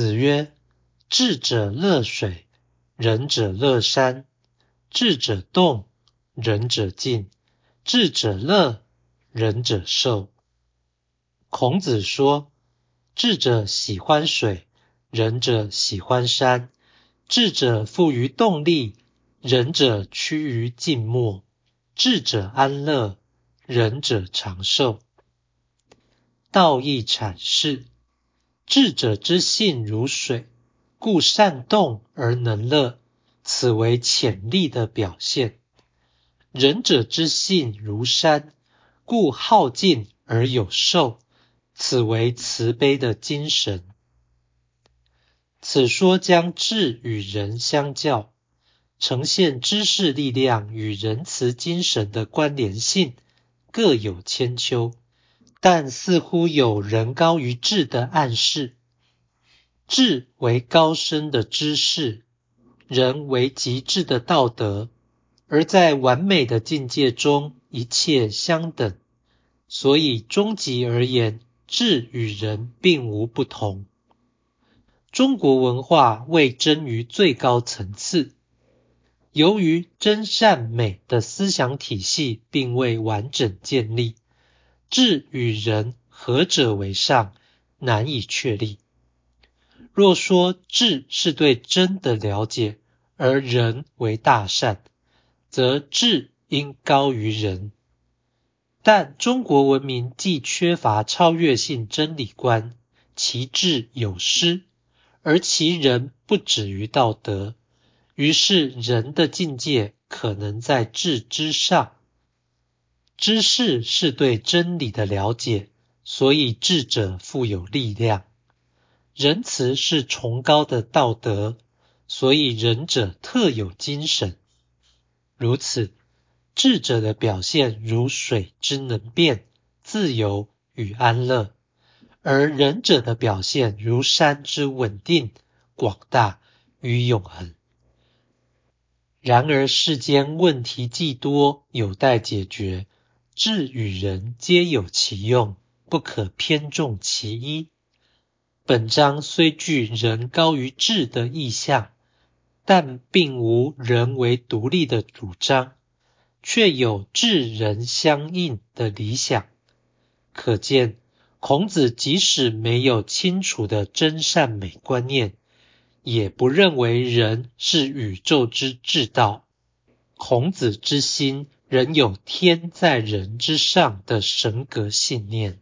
子曰：智者乐水，仁者乐山。智者动，仁者静；智者乐，仁者寿。孔子说，智者喜欢水，仁者喜欢山。智者富于动力，仁者趋于静默。智者安乐，仁者长寿。道义阐释：智者之性如水，故善动而能乐，此为潜力的表现；仁者之性如山，故好静而有寿，此为慈悲的精神。此说将智与仁相较，呈现知识力量与仁慈精神的关联性各有千秋，但似乎有人高于智的暗示。智为高深的知识，人为极致的道德，而在完美的境界中，一切相等，所以终极而言，智与仁并无不同。中国文化未臻于最高层次，由于真善美的思想体系并未完整建立，智与仁何者为上，难以确立。若说智是对真的了解，而仁为大善，则智应高于仁。但中国文明既缺乏超越性真理观，其智有失。而其仁不止于道德，于是人的境界可能在智之上。知识是对真理的了解，所以智者富有力量；仁慈是崇高的道德，所以仁者特有精神。如此，智者的表现如水之能变、自由与安乐。而仁者的表现如山之稳定、广大与永恒。然而世间问题既多，有待解决。智与仁皆有其用，不可偏重其一。本章虽具仁高于智的意象，但并无人为独立的主张，却有智人相应的理想。可见。孔子即使没有清楚的真善美观念，也不认为人是宇宙之至道。孔子之心仍有天在人之上的神格信念。